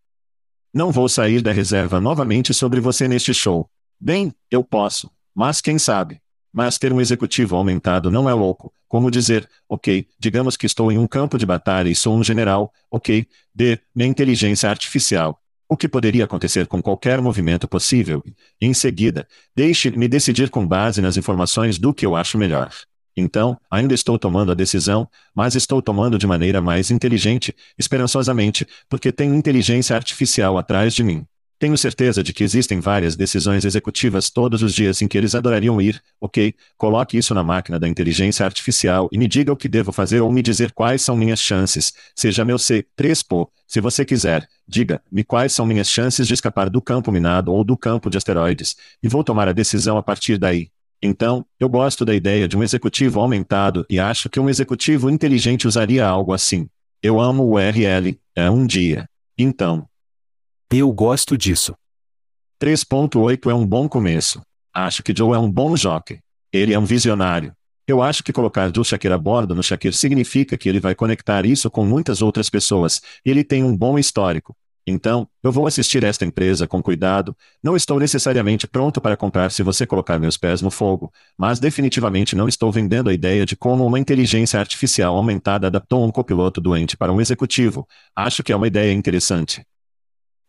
Não vou sair da reserva novamente sobre você neste show. Bem, eu posso, mas quem sabe? Mas ter um executivo aumentado não é louco. Como dizer, ok, digamos que estou em um campo de batalha e sou um general, ok, de minha inteligência artificial. O que poderia acontecer com qualquer movimento possível? Em seguida, deixe-me decidir com base nas informações do que eu acho melhor. Então, ainda estou tomando a decisão, mas estou tomando de maneira mais inteligente, esperançosamente, porque tenho inteligência artificial atrás de mim. Tenho certeza de que existem várias decisões executivas todos os dias em que eles adorariam ir, ok? Coloque isso na máquina da inteligência artificial e me diga o que devo fazer ou me dizer quais são minhas chances. Seja meu C3PO, se você quiser, diga-me quais são minhas chances de escapar do campo minado ou do campo de asteroides, e vou tomar a decisão a partir daí. Então, eu gosto da ideia de um executivo aumentado e acho que um executivo inteligente usaria algo assim. Eu amo o URL, é um dia. Então, eu gosto disso. 3.8 é um bom começo. Acho que Joe é um bom jockey. Ele é um visionário. Eu acho que colocar Joe Shakir a bordo no Shakir significa que ele vai conectar isso com muitas outras pessoas. Ele tem um bom histórico. Então, eu vou assistir esta empresa com cuidado. Não estou necessariamente pronto para comprar se você colocar meus pés no fogo, mas definitivamente não estou vendendo a ideia de como uma inteligência artificial aumentada adaptou um copiloto doente para um executivo. Acho que é uma ideia interessante.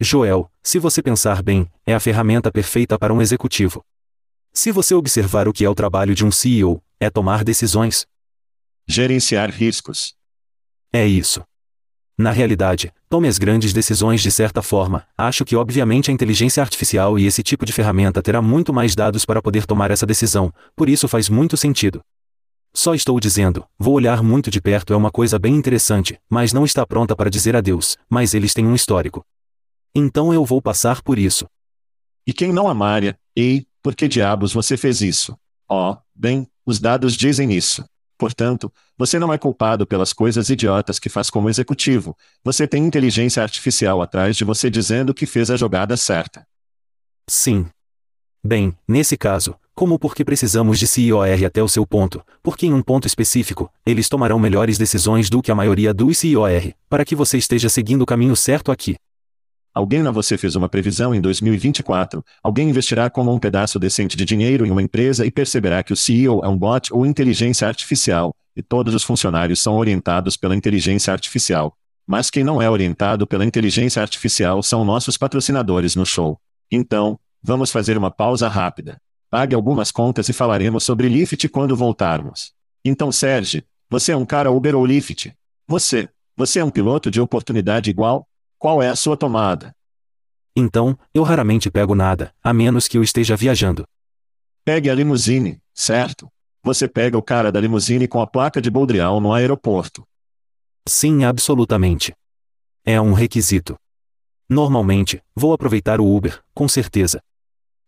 Joel, se você pensar bem, é a ferramenta perfeita para um executivo. Se você observar o que é o trabalho de um CEO, é tomar decisões. Gerenciar riscos. É isso. Na realidade, tome as grandes decisões de certa forma. Acho que obviamente a inteligência artificial e esse tipo de ferramenta terá muito mais dados para poder tomar essa decisão, por isso faz muito sentido. Só estou dizendo, vou olhar muito de perto é uma coisa bem interessante, mas não está pronta para dizer adeus, mas eles têm um histórico. Então eu vou passar por isso. E quem não amaria? Ei, por que diabos você fez isso? Oh, bem, os dados dizem isso. Portanto, você não é culpado pelas coisas idiotas que faz como executivo. Você tem inteligência artificial atrás de você dizendo que fez a jogada certa. Sim. Bem, nesse caso, como porque precisamos de CIOR até o seu ponto, porque em um ponto específico, eles tomarão melhores decisões do que a maioria dos CIOR, para que você esteja seguindo o caminho certo aqui. Alguém na você fez uma previsão em 2024. Alguém investirá como um pedaço decente de dinheiro em uma empresa e perceberá que o CEO é um bot ou inteligência artificial, e todos os funcionários são orientados pela inteligência artificial. Mas quem não é orientado pela inteligência artificial são nossos patrocinadores no show. Então, vamos fazer uma pausa rápida. Pague algumas contas e falaremos sobre Lyft quando voltarmos. Então, Serge, você é um cara Uber ou Lyft? Você, você é um piloto de oportunidade igual? Qual é a sua tomada? Então, eu raramente pego nada, a menos que eu esteja viajando. Pegue a limusine, certo? Você pega o cara da limusine com a placa de Boldrial no aeroporto. Sim, absolutamente. É um requisito. Normalmente, vou aproveitar o Uber, com certeza.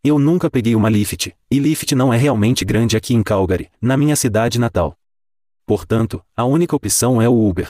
Eu nunca peguei uma Lyft, e Lyft não é realmente grande aqui em Calgary, na minha cidade natal. Portanto, a única opção é o Uber.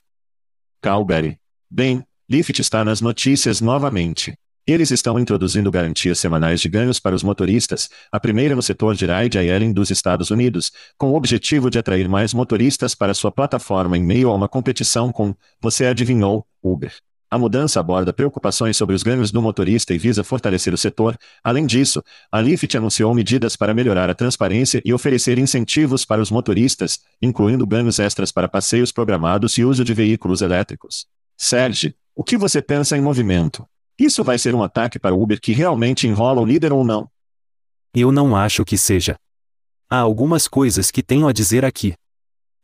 Calgary. Bem, Lyft está nas notícias novamente. Eles estão introduzindo garantias semanais de ganhos para os motoristas, a primeira no setor de ride-hailing dos Estados Unidos, com o objetivo de atrair mais motoristas para sua plataforma em meio a uma competição com, você adivinhou, Uber. A mudança aborda preocupações sobre os ganhos do motorista e visa fortalecer o setor. Além disso, a Lyft anunciou medidas para melhorar a transparência e oferecer incentivos para os motoristas, incluindo ganhos extras para passeios programados e uso de veículos elétricos. Serge, o que você pensa em movimento? Isso vai ser um ataque para o Uber que realmente enrola o líder ou não? Eu não acho que seja. Há algumas coisas que tenho a dizer aqui.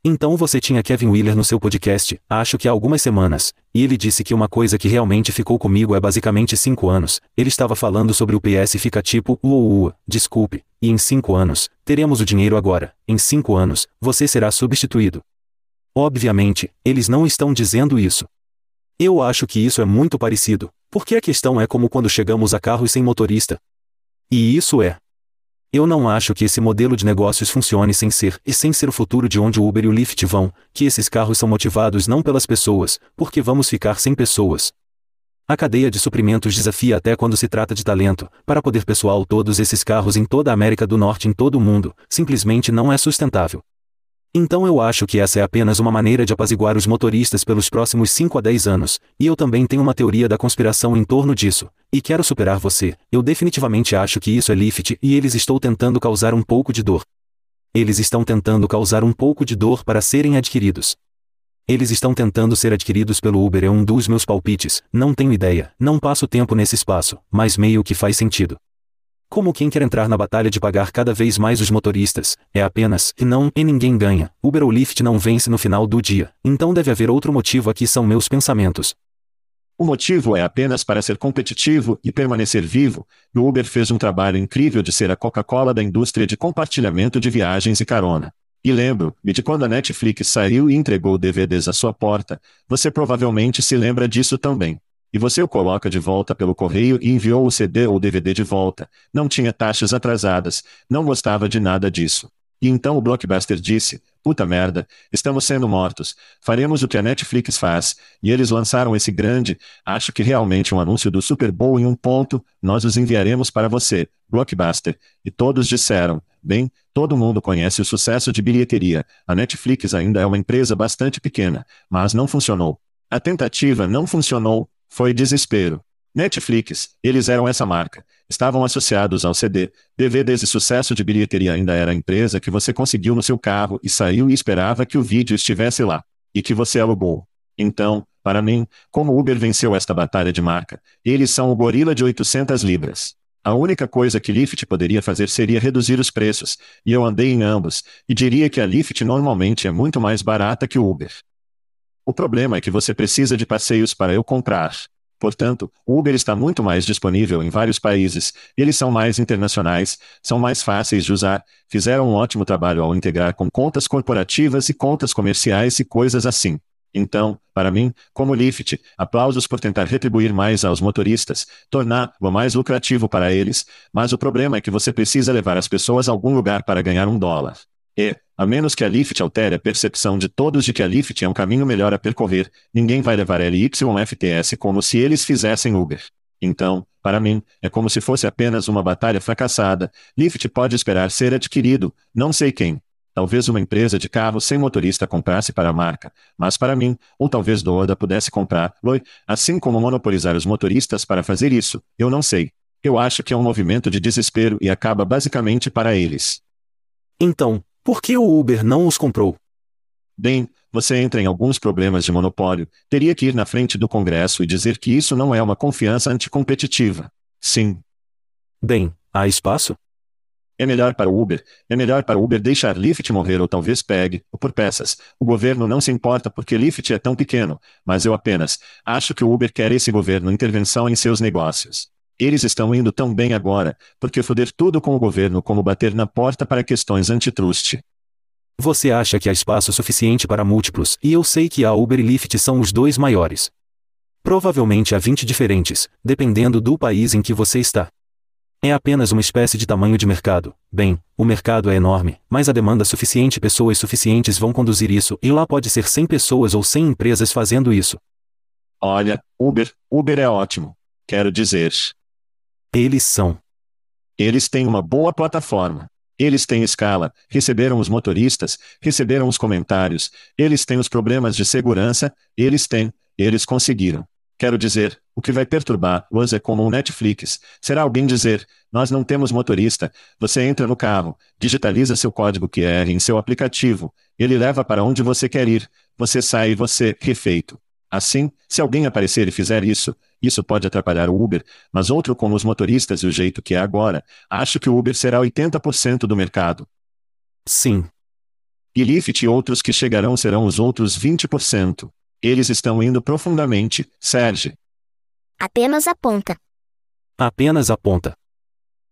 Então você tinha Kevin Wheeler no seu podcast, acho que há algumas semanas, e ele disse que uma coisa que realmente ficou comigo é basicamente cinco anos. Ele estava falando sobre o PS fica tipo, uou, desculpe, e em cinco anos, teremos o dinheiro agora, em cinco anos, você será substituído. Obviamente, eles não estão dizendo isso. Eu acho que isso é muito parecido, porque a questão é como quando chegamos a carros sem motorista. E isso é, eu não acho que esse modelo de negócios funcione sem ser, e sem ser o futuro de onde o Uber e o Lyft vão, que esses carros são motivados não pelas pessoas, porque vamos ficar sem pessoas. A cadeia de suprimentos desafia até quando se trata de talento, para poder pessoal todos esses carros em toda a América do Norte em todo o mundo, simplesmente não é sustentável. Então eu acho que essa é apenas uma maneira de apaziguar os motoristas pelos próximos 5 a 10 anos, e eu também tenho uma teoria da conspiração em torno disso, e quero superar você, eu definitivamente acho que isso é Lift e eles estão tentando causar um pouco de dor. Eles estão tentando causar um pouco de dor para serem adquiridos. Eles estão tentando ser adquiridos pelo Uber é um dos meus palpites, não tenho ideia, não passo tempo nesse espaço, mas meio que faz sentido. Como quem quer entrar na batalha de pagar cada vez mais os motoristas, é apenas, e não, e ninguém ganha, Uber ou Lyft não vence no final do dia, então deve haver outro motivo aqui são meus pensamentos. O motivo é apenas para ser competitivo e permanecer vivo, e o Uber fez um trabalho incrível de ser a Coca-Cola da indústria de compartilhamento de viagens e carona. E lembro-me de quando a Netflix saiu e entregou DVDs à sua porta, você provavelmente se lembra disso também e você o coloca de volta pelo correio e enviou o CD ou DVD de volta. Não tinha taxas atrasadas, não gostava de nada disso. E então o Blockbuster disse: Puta merda, estamos sendo mortos. Faremos o que a Netflix faz. E eles lançaram esse grande, acho que realmente um anúncio do Super Bowl em um ponto. Nós os enviaremos para você, Blockbuster. E todos disseram: Bem, todo mundo conhece o sucesso de bilheteria. A Netflix ainda é uma empresa bastante pequena, mas não funcionou. A tentativa não funcionou, foi desespero. Netflix, eles eram essa marca. Estavam associados ao CD. DVDs e sucesso de bilheteria ainda era a empresa que você conseguiu no seu carro e saiu e esperava que o vídeo estivesse lá. E que você alugou. Então, para mim, como Uber venceu esta batalha de marca, eles são o gorila de 800 libras. A única coisa que Lyft poderia fazer seria reduzir os preços, e eu andei em ambos, e diria que a Lyft normalmente é muito mais barata que o Uber. O problema é que você precisa de passeios para eu comprar. Portanto, o Uber está muito mais disponível em vários países, eles são mais internacionais, são mais fáceis de usar, fizeram um ótimo trabalho ao integrar com contas corporativas e contas comerciais e coisas assim. Então, para mim, como Lyft, aplausos por tentar retribuir mais aos motoristas, tornar-o mais lucrativo para eles, mas o problema é que você precisa levar as pessoas a algum lugar para ganhar um dólar. E, a menos que a Lyft altere a percepção de todos de que a Lyft é um caminho melhor a percorrer, ninguém vai levar LYFTS como se eles fizessem Uber. Então, para mim, é como se fosse apenas uma batalha fracassada. Lyft pode esperar ser adquirido, não sei quem. Talvez uma empresa de carro sem motorista comprasse para a marca, mas para mim, ou talvez Doda pudesse comprar, Loi, assim como monopolizar os motoristas para fazer isso, eu não sei. Eu acho que é um movimento de desespero e acaba basicamente para eles. Então, por que o Uber não os comprou? Bem, você entra em alguns problemas de monopólio, teria que ir na frente do Congresso e dizer que isso não é uma confiança anticompetitiva. Sim. Bem, há espaço? É melhor para o Uber, é melhor para o Uber deixar Lyft morrer ou talvez pegue, ou por peças. O governo não se importa porque Lyft é tão pequeno, mas eu apenas acho que o Uber quer esse governo intervenção em seus negócios. Eles estão indo tão bem agora, porque foder tudo com o governo como bater na porta para questões antitrust. Você acha que há espaço suficiente para múltiplos, e eu sei que a Uber e Lyft são os dois maiores. Provavelmente há 20 diferentes, dependendo do país em que você está. É apenas uma espécie de tamanho de mercado. Bem, o mercado é enorme, mas a demanda suficiente pessoas suficientes vão conduzir isso e lá pode ser 100 pessoas ou 100 empresas fazendo isso. Olha, Uber, Uber é ótimo. Quero dizer, eles são. Eles têm uma boa plataforma. Eles têm escala, receberam os motoristas, receberam os comentários, eles têm os problemas de segurança, eles têm, eles conseguiram. Quero dizer, o que vai perturbar os é como um Netflix. Será alguém dizer, nós não temos motorista, você entra no carro, digitaliza seu código QR em seu aplicativo, ele leva para onde você quer ir, você sai e você, refeito. Assim, se alguém aparecer e fizer isso, isso pode atrapalhar o Uber, mas outro como os motoristas e o jeito que é agora, acho que o Uber será 80% do mercado. Sim. E Lyft e outros que chegarão serão os outros 20%. Eles estão indo profundamente, Sérgio. Apenas aponta. Apenas aponta.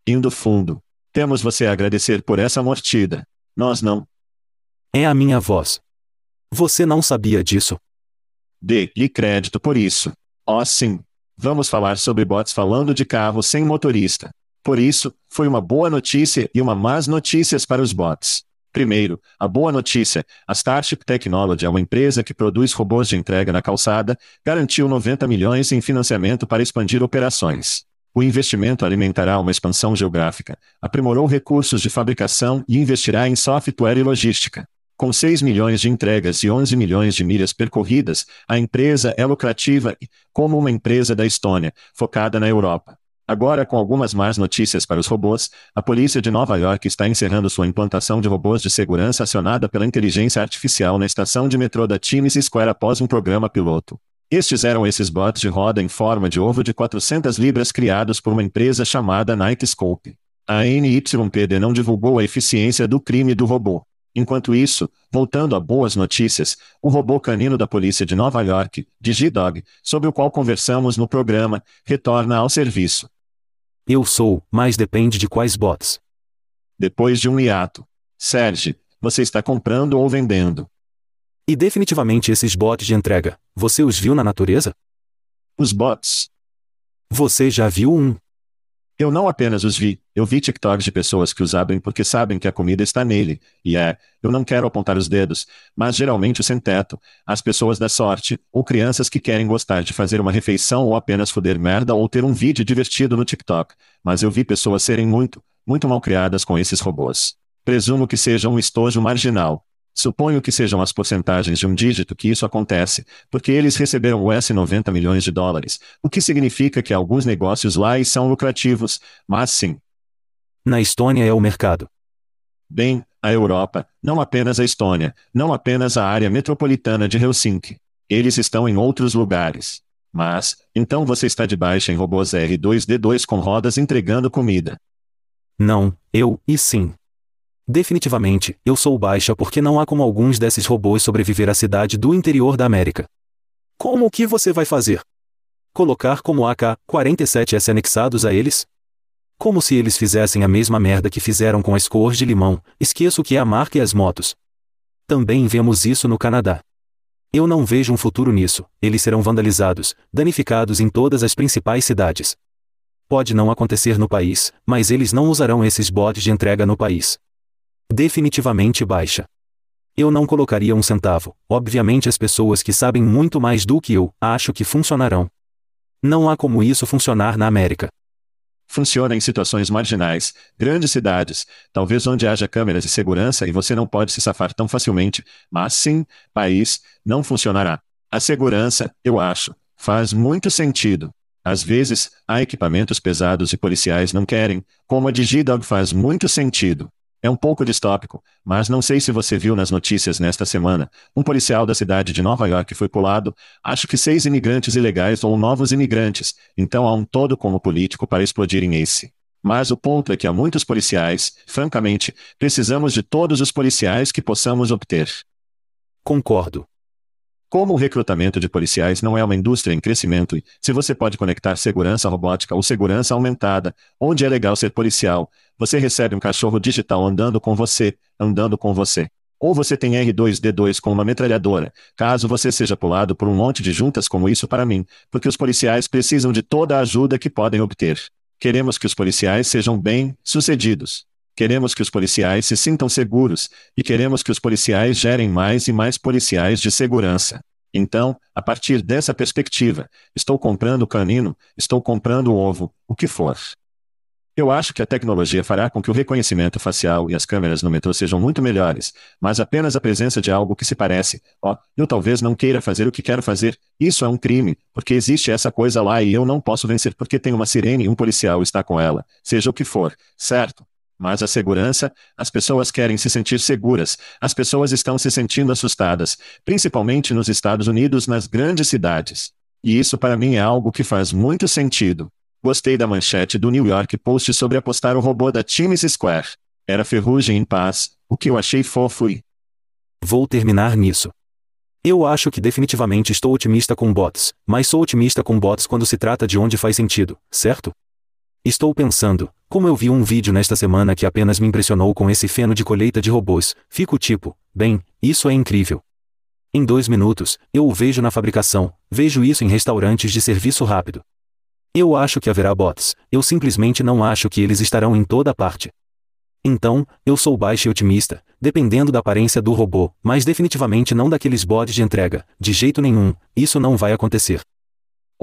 Indo fundo. Temos você a agradecer por essa mordida. Nós não. É a minha voz. Você não sabia disso? Dê-lhe crédito por isso. Oh, sim. Vamos falar sobre bots falando de carro sem motorista. Por isso, foi uma boa notícia e uma más notícias para os bots. Primeiro, a boa notícia: a Starship Technology é uma empresa que produz robôs de entrega na calçada, garantiu 90 milhões em financiamento para expandir operações. O investimento alimentará uma expansão geográfica, aprimorou recursos de fabricação e investirá em software e logística. Com 6 milhões de entregas e 11 milhões de milhas percorridas, a empresa é lucrativa e, como uma empresa da Estônia, focada na Europa. Agora, com algumas más notícias para os robôs, a polícia de Nova York está encerrando sua implantação de robôs de segurança acionada pela inteligência artificial na estação de metrô da Times Square após um programa piloto. Estes eram esses bots de roda em forma de ovo de 400 libras criados por uma empresa chamada Nightscope. A NYPD não divulgou a eficiência do crime do robô. Enquanto isso, voltando a boas notícias, o robô canino da polícia de Nova York, DigiDog, sobre o qual conversamos no programa, retorna ao serviço. Eu sou, mas depende de quais bots. Depois de um hiato. Serge, você está comprando ou vendendo? E definitivamente esses bots de entrega, você os viu na natureza? Os bots. Você já viu um? Eu não apenas os vi, eu vi TikToks de pessoas que os abrem porque sabem que a comida está nele, e é, eu não quero apontar os dedos, mas geralmente o sem-teto, as pessoas da sorte, ou crianças que querem gostar de fazer uma refeição ou apenas foder merda ou ter um vídeo divertido no TikTok, mas eu vi pessoas serem muito, muito mal criadas com esses robôs. Presumo que seja um estojo marginal, Suponho que sejam as porcentagens de um dígito que isso acontece, porque eles receberam US 90 milhões de dólares, o que significa que alguns negócios lá são lucrativos, mas sim. Na Estônia é o mercado. Bem, a Europa, não apenas a Estônia, não apenas a área metropolitana de Helsinki. Eles estão em outros lugares. Mas, então você está de baixa em robôs R2D2 com rodas entregando comida. Não, eu, e sim. Definitivamente, eu sou baixa porque não há como alguns desses robôs sobreviver à cidade do interior da América. Como o que você vai fazer? Colocar como AK-47S anexados a eles? Como se eles fizessem a mesma merda que fizeram com as cores de limão, esqueço que é a marca e as motos. Também vemos isso no Canadá. Eu não vejo um futuro nisso, eles serão vandalizados, danificados em todas as principais cidades. Pode não acontecer no país, mas eles não usarão esses bots de entrega no país definitivamente baixa. Eu não colocaria um centavo, obviamente as pessoas que sabem muito mais do que eu, acho que funcionarão. Não há como isso funcionar na América. Funciona em situações marginais, grandes cidades, talvez onde haja câmeras de segurança e você não pode se safar tão facilmente, mas sim, país, não funcionará. A segurança, eu acho, faz muito sentido. Às vezes, há equipamentos pesados e policiais não querem, como a DigiDog faz muito sentido. É um pouco distópico, mas não sei se você viu nas notícias nesta semana. Um policial da cidade de Nova York foi pulado, acho que seis imigrantes ilegais ou novos imigrantes, então há um todo como político para explodirem esse. Mas o ponto é que há muitos policiais, francamente, precisamos de todos os policiais que possamos obter. Concordo. Como o recrutamento de policiais não é uma indústria em crescimento e, se você pode conectar segurança robótica ou segurança aumentada, onde é legal ser policial, você recebe um cachorro digital andando com você, andando com você. Ou você tem R2D2 com uma metralhadora, caso você seja pulado por um monte de juntas como isso para mim, porque os policiais precisam de toda a ajuda que podem obter. Queremos que os policiais sejam bem-sucedidos. Queremos que os policiais se sintam seguros, e queremos que os policiais gerem mais e mais policiais de segurança. Então, a partir dessa perspectiva, estou comprando canino, estou comprando ovo, o que for. Eu acho que a tecnologia fará com que o reconhecimento facial e as câmeras no metrô sejam muito melhores, mas apenas a presença de algo que se parece, ó, oh, eu talvez não queira fazer o que quero fazer, isso é um crime, porque existe essa coisa lá e eu não posso vencer porque tem uma sirene e um policial está com ela, seja o que for, certo? Mas a segurança, as pessoas querem se sentir seguras, as pessoas estão se sentindo assustadas, principalmente nos Estados Unidos, nas grandes cidades. E isso para mim é algo que faz muito sentido. Gostei da manchete do New York Post sobre apostar o robô da Times Square. Era ferrugem em paz, o que eu achei fofo e. Vou terminar nisso. Eu acho que definitivamente estou otimista com bots, mas sou otimista com bots quando se trata de onde faz sentido, certo? Estou pensando, como eu vi um vídeo nesta semana que apenas me impressionou com esse feno de colheita de robôs, fico tipo, bem, isso é incrível. Em dois minutos, eu o vejo na fabricação, vejo isso em restaurantes de serviço rápido. Eu acho que haverá bots, eu simplesmente não acho que eles estarão em toda parte. Então, eu sou baixo e otimista, dependendo da aparência do robô, mas definitivamente não daqueles bots de entrega, de jeito nenhum, isso não vai acontecer.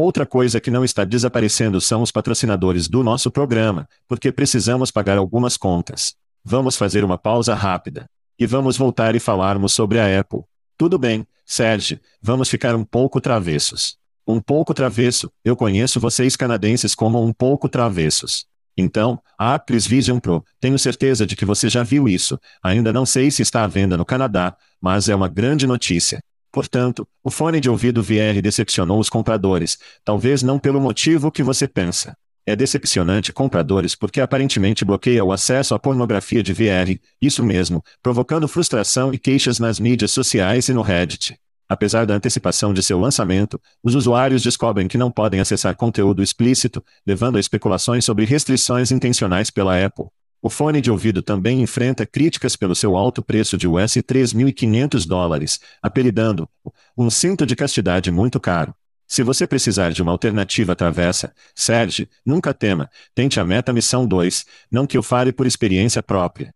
Outra coisa que não está desaparecendo são os patrocinadores do nosso programa, porque precisamos pagar algumas contas. Vamos fazer uma pausa rápida. E vamos voltar e falarmos sobre a Apple. Tudo bem, Sérgio, vamos ficar um pouco travessos. Um pouco travesso, eu conheço vocês canadenses como um pouco travessos. Então, a Apples Vision Pro, tenho certeza de que você já viu isso, ainda não sei se está à venda no Canadá, mas é uma grande notícia. Portanto, o fone de ouvido VR decepcionou os compradores, talvez não pelo motivo que você pensa. É decepcionante compradores porque aparentemente bloqueia o acesso à pornografia de VR, isso mesmo, provocando frustração e queixas nas mídias sociais e no Reddit. Apesar da antecipação de seu lançamento, os usuários descobrem que não podem acessar conteúdo explícito, levando a especulações sobre restrições intencionais pela Apple. O fone de ouvido também enfrenta críticas pelo seu alto preço de US 3.500 dólares, apelidando um cinto de castidade muito caro. Se você precisar de uma alternativa travessa, Serge, nunca tema, tente a Meta Missão 2, não que eu fale por experiência própria.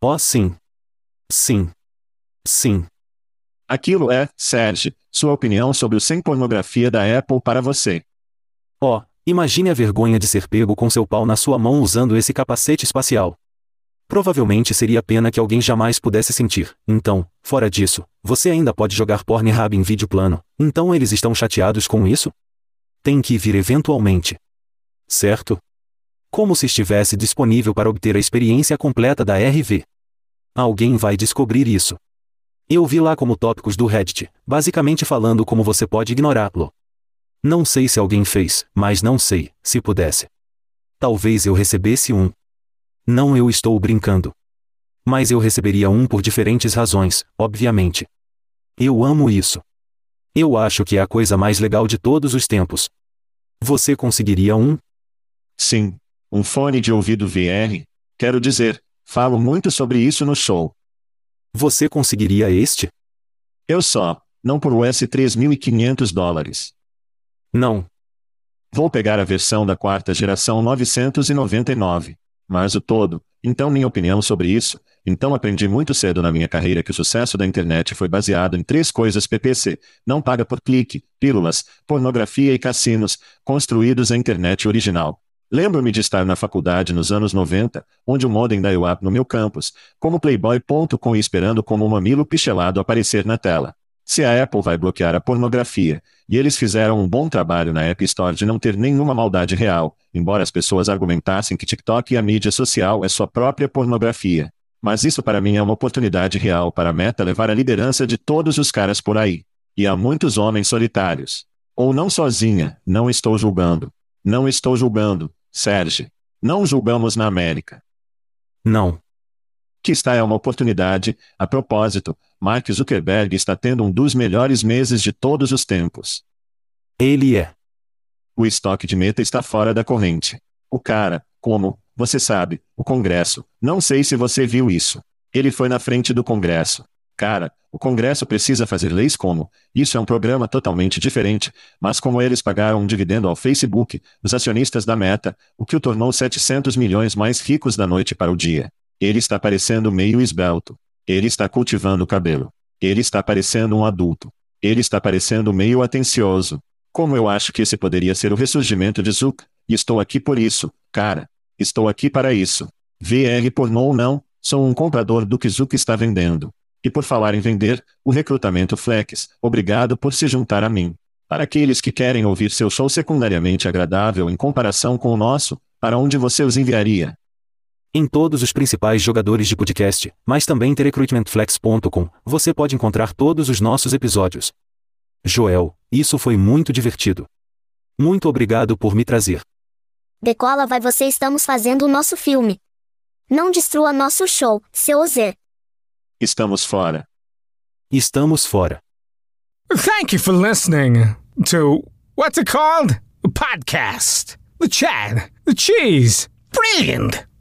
Oh sim. Sim. Sim. Aquilo é, Serge, sua opinião sobre o sem pornografia da Apple para você. Oh, Imagine a vergonha de ser pego com seu pau na sua mão usando esse capacete espacial. Provavelmente seria pena que alguém jamais pudesse sentir. Então, fora disso, você ainda pode jogar Pornhub em vídeo plano. Então eles estão chateados com isso? Tem que vir eventualmente. Certo? Como se estivesse disponível para obter a experiência completa da RV. Alguém vai descobrir isso. Eu vi lá como tópicos do Reddit, basicamente falando como você pode ignorá-lo. Não sei se alguém fez, mas não sei, se pudesse. Talvez eu recebesse um. Não eu estou brincando. Mas eu receberia um por diferentes razões, obviamente. Eu amo isso. Eu acho que é a coisa mais legal de todos os tempos. Você conseguiria um? Sim. Um fone de ouvido VR. Quero dizer, falo muito sobre isso no show. Você conseguiria este? Eu só, não por US 3.500 dólares. Não. Vou pegar a versão da quarta geração 999. Mas o todo, então minha opinião sobre isso, então aprendi muito cedo na minha carreira que o sucesso da internet foi baseado em três coisas PPC, não paga por clique, pílulas, pornografia e cassinos, construídos a internet original. Lembro-me de estar na faculdade nos anos 90, onde o modem da UAP no meu campus, como playboy.com e esperando como um mamilo pichelado aparecer na tela. Se a Apple vai bloquear a pornografia, e eles fizeram um bom trabalho na App Store de não ter nenhuma maldade real, embora as pessoas argumentassem que TikTok e a mídia social é sua própria pornografia. Mas isso para mim é uma oportunidade real para a Meta levar a liderança de todos os caras por aí. E há muitos homens solitários. Ou não sozinha, não estou julgando. Não estou julgando, Sérgio. Não julgamos na América. Não. Que está é uma oportunidade, a propósito, Mark Zuckerberg está tendo um dos melhores meses de todos os tempos. Ele é. O estoque de meta está fora da corrente. O cara, como, você sabe, o Congresso, não sei se você viu isso. Ele foi na frente do Congresso. Cara, o Congresso precisa fazer leis como, isso é um programa totalmente diferente, mas como eles pagaram um dividendo ao Facebook, os acionistas da Meta, o que o tornou 700 milhões mais ricos da noite para o dia. Ele está parecendo meio esbelto. Ele está cultivando o cabelo. Ele está parecendo um adulto. Ele está parecendo meio atencioso. Como eu acho que esse poderia ser o ressurgimento de Zuck, e estou aqui por isso, cara. Estou aqui para isso. VR pornô ou não, sou um comprador do que Zuck está vendendo. E por falar em vender, o recrutamento Flex, obrigado por se juntar a mim. Para aqueles que querem ouvir seu show secundariamente agradável em comparação com o nosso, para onde você os enviaria? Em todos os principais jogadores de podcast, mas também em recruitmentflex.com, você pode encontrar todos os nossos episódios. Joel, isso foi muito divertido. Muito obrigado por me trazer. Decola vai você estamos fazendo o nosso filme. Não destrua nosso show, seu Ozer. Estamos fora. Estamos fora. Thank you for listening to what's it called? A podcast. The chat. The cheese. Brilliant.